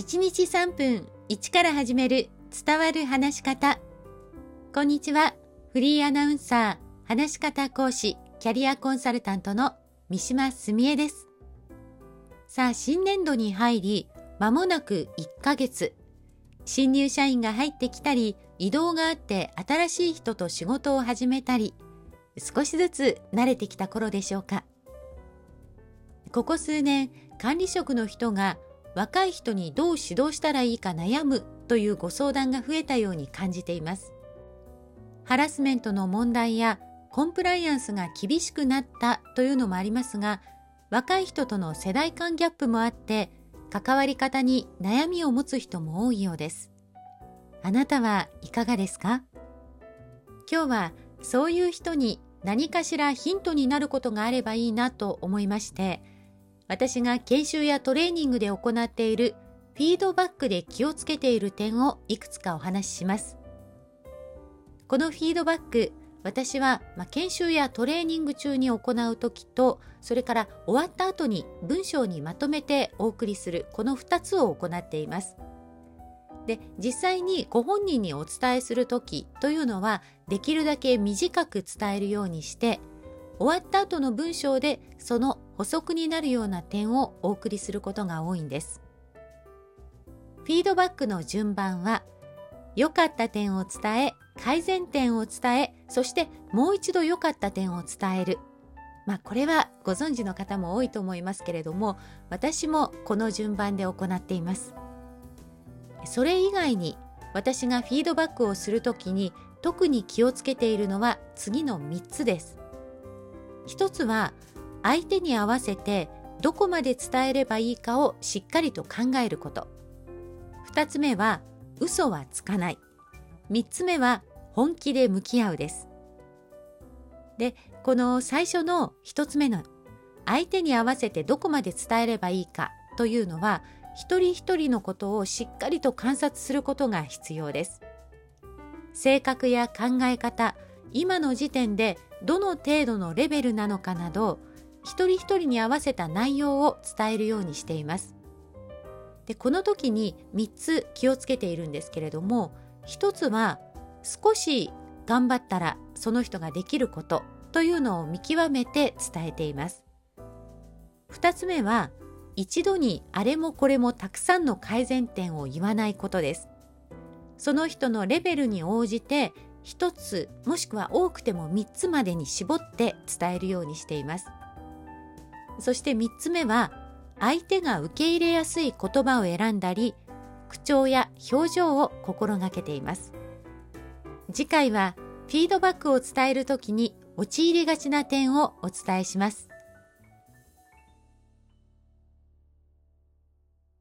1日3分1から始める伝わる話し方。こんにちは。フリーアナウンサー、話し方講師、キャリアコンサルタントの三島澄江です。さあ、新年度に入り、まもなく1ヶ月。新入社員が入ってきたり、移動があって新しい人と仕事を始めたり、少しずつ慣れてきた頃でしょうか。ここ数年、管理職の人が若い人にどう指導したらいいか悩むというご相談が増えたように感じています。ハラスメントの問題やコンプライアンスが厳しくなったというのもありますが、若い人との世代間ギャップもあって、関わり方に悩みを持つ人も多いようです。あなたはいかがですか？今日はそういう人に何かしらヒントになることがあればいいなと思いまして、私が研修やトレーニングで行っているフィードバックで気をつけている点をいくつかお話しします。このフィードバック、私は、ま研修やトレーニング中に行う時と、それから終わった後に文章にまとめてお送りする、この2つを行っています。で、実際にご本人にお伝えする時というのは、できるだけ短く伝えるようにして、終わった後の文章でその補足になるような点をお送りすることが多いんです。フィードバックの順番は、良かった点を伝え、改善点を伝え、そしてもう一度良かった点を伝える。まあこれはご存知の方も多いと思いますけれども、私もこの順番で行っています。それ以外に私がフィードバックをするときに特に気をつけているのは次の3つです。1つは相手に合わせてどこまで伝えればいいかをしっかりと考えること。二つ目は嘘はつかない。三つ目は本気で向き合うです。で、この最初の一つ目の相手に合わせてどこまで伝えればいいかというのは一人一人のことをしっかりと観察することが必要です。性格や考え方、今の時点でどの程度のレベルなのかなど一人一人に合わせた内容を伝えるようにしています。でこの時に3つ気をつけているんですけれども1つは少し頑張ったらその人ができることというのを見極めて伝えています。2つ目は一度にあれもこれもたくさんの改善点を言わないことです。その人のレベルに応じて1つもしくは多くても3つまでに絞って伝えるようにしています。そして3つ目は相手が受け入れやすい言葉を選んだり口調や表情を心がけています。次回はフィードバックを伝えるときに陥りがちな点をお伝えします。